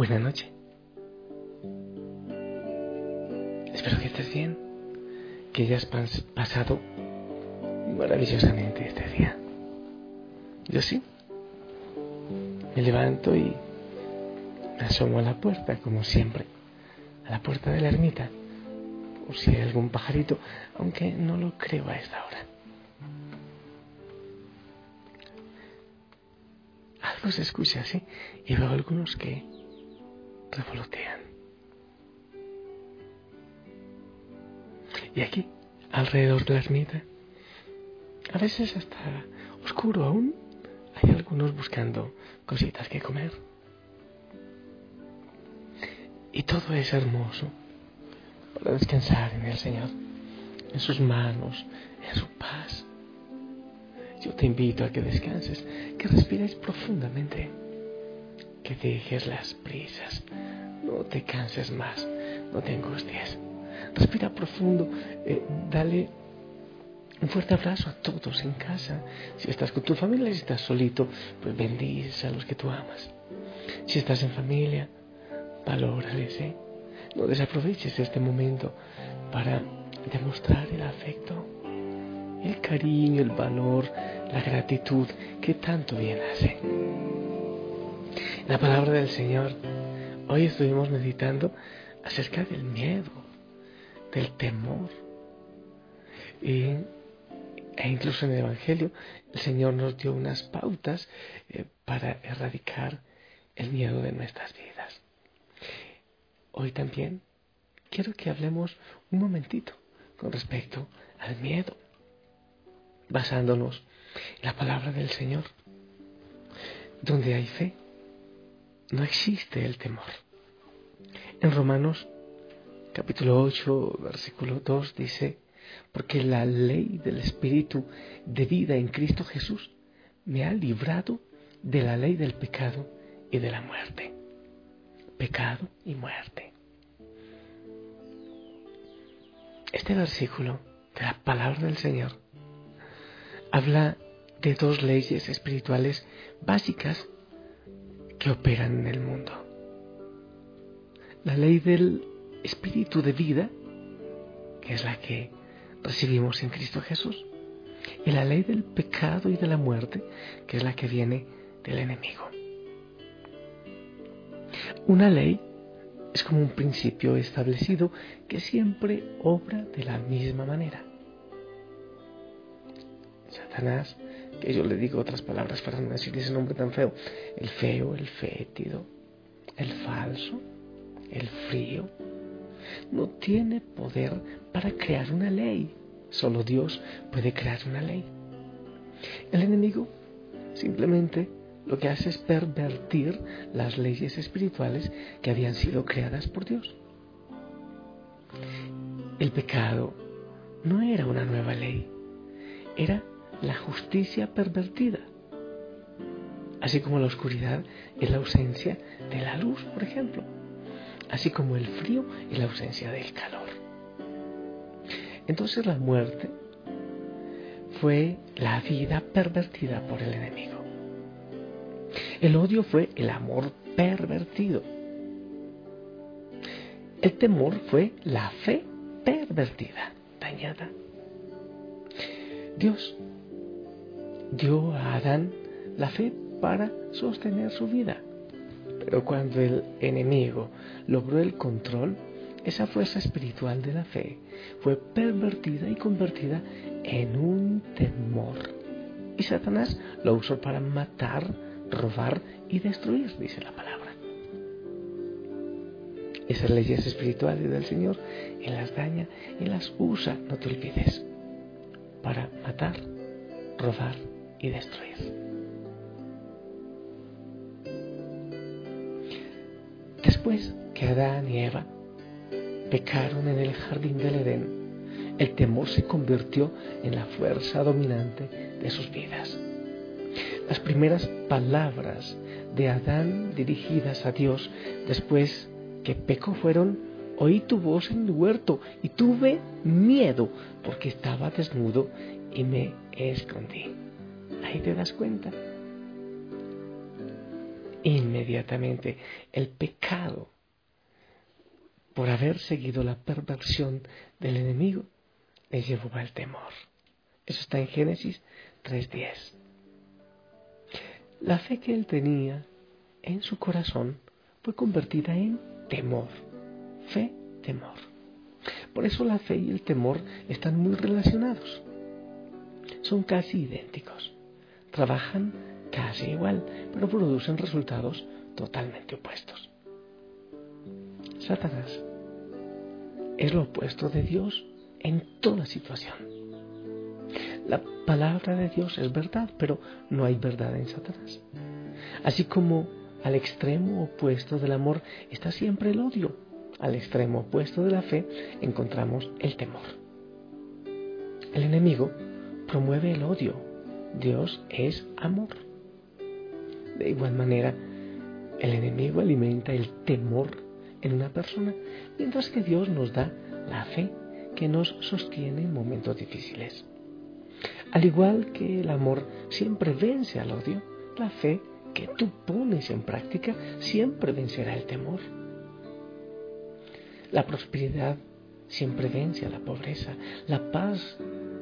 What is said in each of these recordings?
Buena noche. Espero que estés bien, que hayas pasado maravillosamente este día. Yo sí. Me levanto y me asomo a la puerta, como siempre, a la puerta de la ermita, por si hay algún pajarito, aunque no lo creo a esta hora. Algo se escucha así y veo algunos que revolotean. Y aquí, alrededor de la ermita, a veces hasta oscuro aún, hay algunos buscando cositas que comer. Y todo es hermoso para descansar en el Señor, en sus manos, en su paz. Yo te invito a que descanses, que respires profundamente, dejes las prisas, no te canses más, no te angusties. Respira profundo, eh, dale un fuerte abrazo a todos en casa. Si estás con tu familia, si estás solito, pues bendices a los que tú amas. Si estás en familia, valórales, ¿eh? No desaproveches este momento para demostrar el afecto, el cariño, el valor, la gratitud que tanto bien hace. La palabra del Señor. Hoy estuvimos meditando acerca del miedo, del temor. Y, e incluso en el Evangelio el Señor nos dio unas pautas eh, para erradicar el miedo de nuestras vidas. Hoy también quiero que hablemos un momentito con respecto al miedo, basándonos en la palabra del Señor. Donde hay fe, no existe el temor. En Romanos capítulo 8, versículo 2 dice, porque la ley del Espíritu de vida en Cristo Jesús me ha librado de la ley del pecado y de la muerte. Pecado y muerte. Este versículo de la palabra del Señor habla de dos leyes espirituales básicas que operan en el mundo. La ley del espíritu de vida, que es la que recibimos en Cristo Jesús, y la ley del pecado y de la muerte, que es la que viene del enemigo. Una ley es como un principio establecido que siempre obra de la misma manera. Satanás, que yo le digo otras palabras para no decir ese nombre tan feo, el feo, el fétido, el falso, el frío, no tiene poder para crear una ley. Solo Dios puede crear una ley. El enemigo simplemente lo que hace es pervertir las leyes espirituales que habían sido creadas por Dios. El pecado no era una nueva ley, era la justicia pervertida, así como la oscuridad es la ausencia de la luz, por ejemplo así como el frío y la ausencia del calor. Entonces la muerte fue la vida pervertida por el enemigo. El odio fue el amor pervertido. El temor fue la fe pervertida, dañada. Dios dio a Adán la fe para sostener su vida. Pero cuando el enemigo logró el control, esa fuerza espiritual de la fe fue pervertida y convertida en un temor. Y Satanás lo usó para matar, robar y destruir, dice la palabra. Esas leyes espirituales del Señor, Él las daña y las usa, no te olvides, para matar, robar y destruir. Después que Adán y Eva pecaron en el jardín del Edén, el temor se convirtió en la fuerza dominante de sus vidas. Las primeras palabras de Adán dirigidas a Dios después que pecó fueron, oí tu voz en el huerto y tuve miedo porque estaba desnudo y me escondí. Ahí te das cuenta. Inmediatamente el pecado, por haber seguido la perversión del enemigo, le llevó al temor. Eso está en Génesis 3.10. La fe que él tenía en su corazón fue convertida en temor. Fe, temor. Por eso la fe y el temor están muy relacionados. Son casi idénticos. Trabajan casi igual, pero producen resultados totalmente opuestos. Satanás es lo opuesto de Dios en toda situación. La palabra de Dios es verdad, pero no hay verdad en Satanás. Así como al extremo opuesto del amor está siempre el odio, al extremo opuesto de la fe encontramos el temor. El enemigo promueve el odio, Dios es amor. De igual manera, el enemigo alimenta el temor en una persona, mientras que Dios nos da la fe que nos sostiene en momentos difíciles. Al igual que el amor siempre vence al odio, la fe que tú pones en práctica siempre vencerá el temor. La prosperidad siempre vence a la pobreza. La paz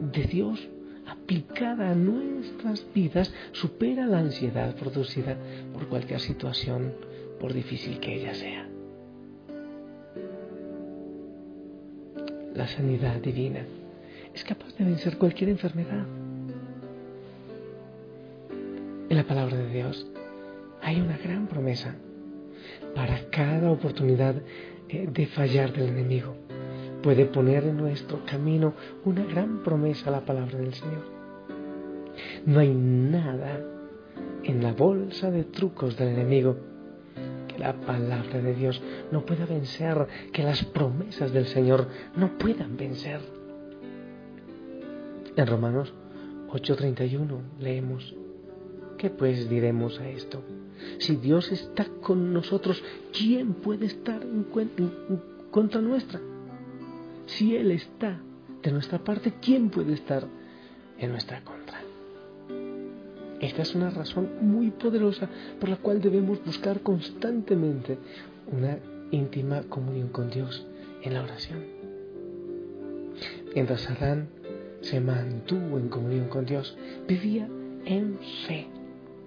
de Dios aplicada a nuestras vidas supera la ansiedad producida por cualquier situación, por difícil que ella sea. La sanidad divina es capaz de vencer cualquier enfermedad. En la palabra de Dios hay una gran promesa para cada oportunidad eh, de fallar del enemigo. Puede poner en nuestro camino una gran promesa la palabra del Señor. No hay nada en la bolsa de trucos del enemigo que la palabra de Dios no pueda vencer, que las promesas del Señor no puedan vencer. En Romanos 8:31 leemos, ¿qué pues diremos a esto? Si Dios está con nosotros, ¿quién puede estar en, contra nuestra? Si Él está de nuestra parte, ¿quién puede estar en nuestra contra? Esta es una razón muy poderosa por la cual debemos buscar constantemente una íntima comunión con Dios en la oración. Mientras Adán se mantuvo en comunión con Dios, vivía en fe,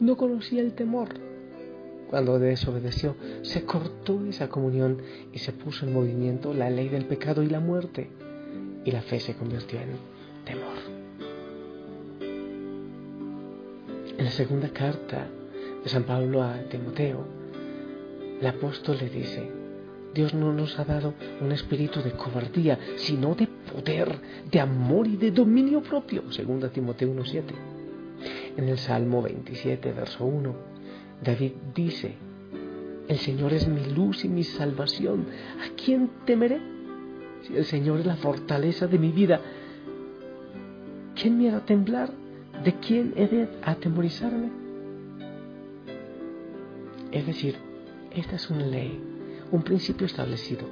no conocía el temor cuando desobedeció, se cortó esa comunión y se puso en movimiento la ley del pecado y la muerte. Y la fe se convirtió en temor. En la segunda carta de San Pablo a Timoteo, el apóstol le dice, Dios no nos ha dado un espíritu de cobardía, sino de poder, de amor y de dominio propio, segunda Timoteo 1.7. En el Salmo 27, verso 1, David dice, el Señor es mi luz y mi salvación. ¿A quién temeré? Si el Señor es la fortaleza de mi vida, ¿quién me hará temblar? ¿De quién he de atemorizarme? Es decir, esta es una ley, un principio establecido.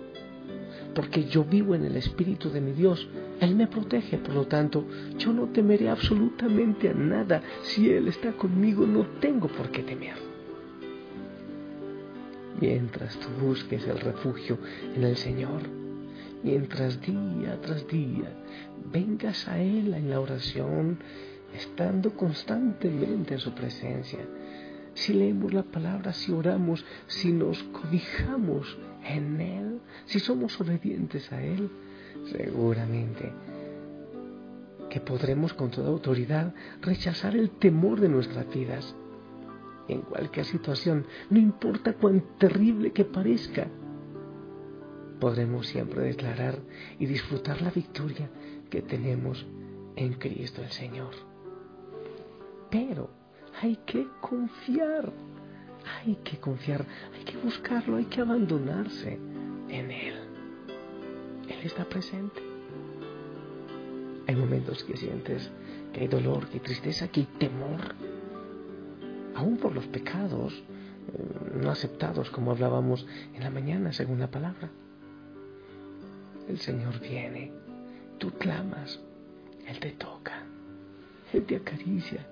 Porque yo vivo en el Espíritu de mi Dios, Él me protege, por lo tanto, yo no temeré absolutamente a nada. Si Él está conmigo, no tengo por qué temer mientras tú busques el refugio en el Señor, mientras día tras día vengas a Él en la oración, estando constantemente en su presencia. Si leemos la palabra, si oramos, si nos cobijamos en Él, si somos obedientes a Él, seguramente que podremos con toda autoridad rechazar el temor de nuestras vidas en cualquier situación, no importa cuán terrible que parezca, podremos siempre declarar y disfrutar la victoria que tenemos en Cristo el Señor. Pero hay que confiar, hay que confiar, hay que buscarlo, hay que abandonarse en Él. Él está presente. Hay momentos que sientes que hay dolor, que hay tristeza, que hay temor aún por los pecados eh, no aceptados, como hablábamos en la mañana, según la palabra. El Señor viene, tú clamas, Él te toca, Él te acaricia,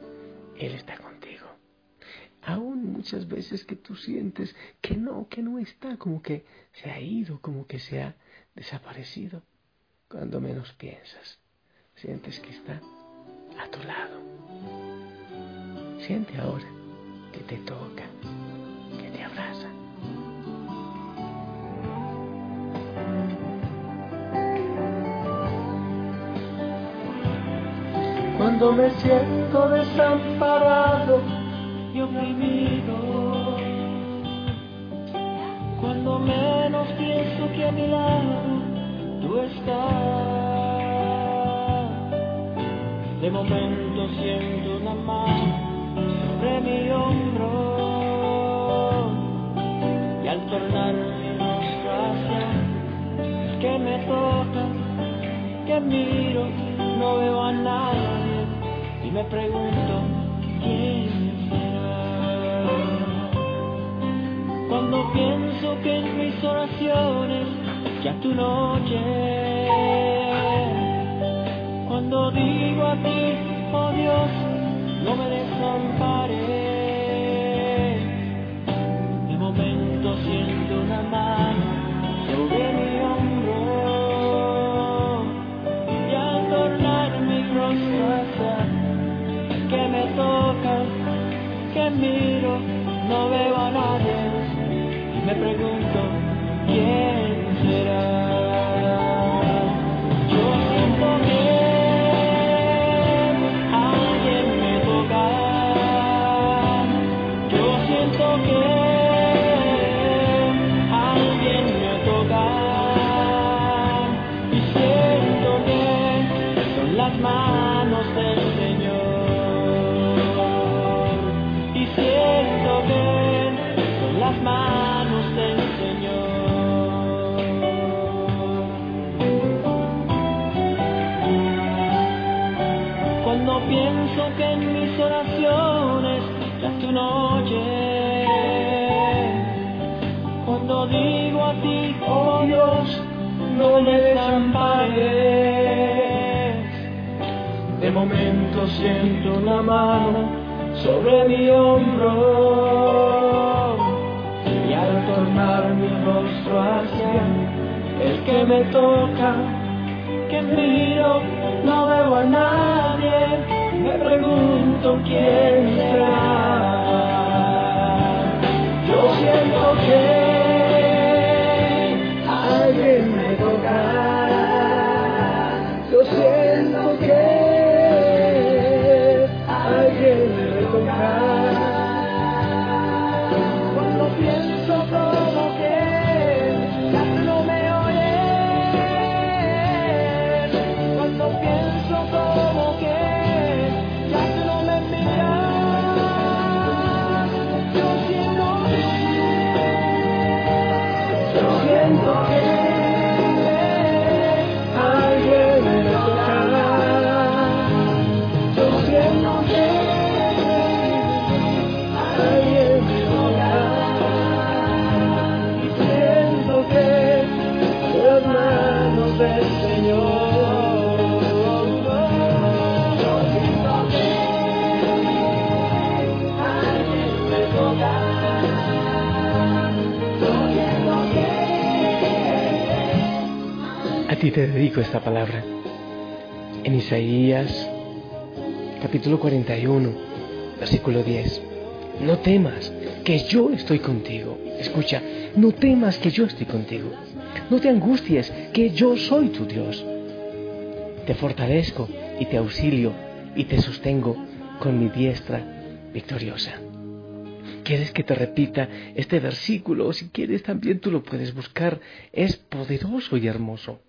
Él está contigo. Aún muchas veces que tú sientes que no, que no está, como que se ha ido, como que se ha desaparecido. Cuando menos piensas, sientes que está a tu lado. Siente ahora que te toca, que te abraza. Cuando me siento desamparado y oprimido, cuando menos pienso que a mi lado tú estás, de momento siento una mano mi hombro y al tornar mi que me toca, que miro, no veo a nadie y me pregunto quién será. Cuando pienso que en mis oraciones ya tu noche, cuando digo a ti, oh Dios, no me desampares. Miro, no veo a nadie. Y me pregunto quién mi hombro. Y al tornar mi rostro hacia el que me toca, que miro, no veo a nadie, me pregunto quién será. Ti te dedico esta palabra. En Isaías capítulo 41, versículo 10. No temas, que yo estoy contigo. Escucha, no temas que yo estoy contigo. No te angusties, que yo soy tu Dios. Te fortalezco y te auxilio y te sostengo con mi diestra victoriosa. ¿Quieres que te repita este versículo? Si quieres también tú lo puedes buscar. Es poderoso y hermoso.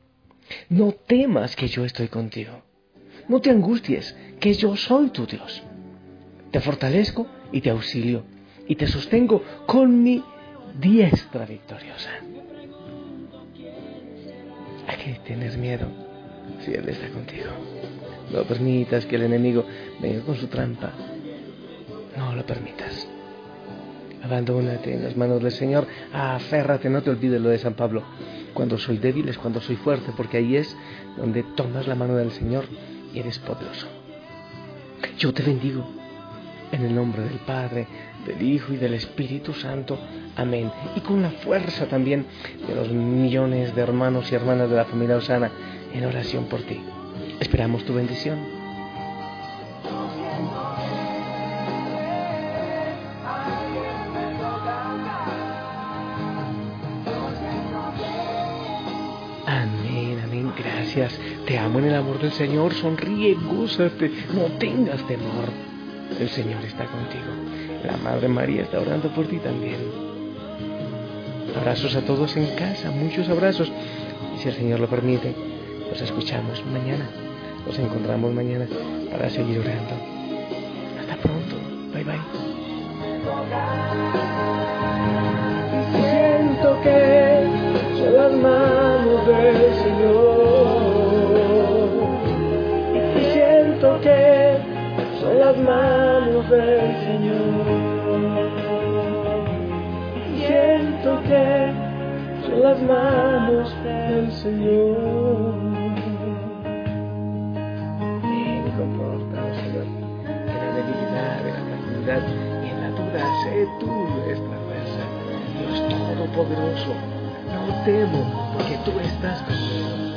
No temas que yo estoy contigo. No te angusties, que yo soy tu Dios. Te fortalezco y te auxilio y te sostengo con mi diestra victoriosa. ¿A qué tienes miedo si Él está contigo? No permitas que el enemigo venga con su trampa. No lo permitas. Abandónate en las manos del Señor. Aférrate, no te olvides lo de San Pablo. Cuando soy débil es cuando soy fuerte, porque ahí es donde tomas la mano del Señor y eres poderoso. Yo te bendigo En el nombre del Padre, del Hijo y del Espíritu Santo. Amén. Y con la fuerza también de los millones de hermanos y hermanas de la familia Osana en oración por ti. Esperamos tu bendición. Te amo en el amor del Señor. Sonríe, gózate, no tengas temor. El Señor está contigo. La Madre María está orando por ti también. Abrazos a todos en casa, muchos abrazos. Y si el Señor lo permite, nos escuchamos mañana. Nos encontramos mañana para seguir orando. Hasta pronto. Bye bye. Siento que las manos del Señor. Las manos del Señor. Siento que son las manos del Señor. Confórtanos, Señor. En la debilidad, en la fragilidad y en la duda, sé tú nuestra fuerza. Dios Todopoderoso, no temo porque tú estás conmigo.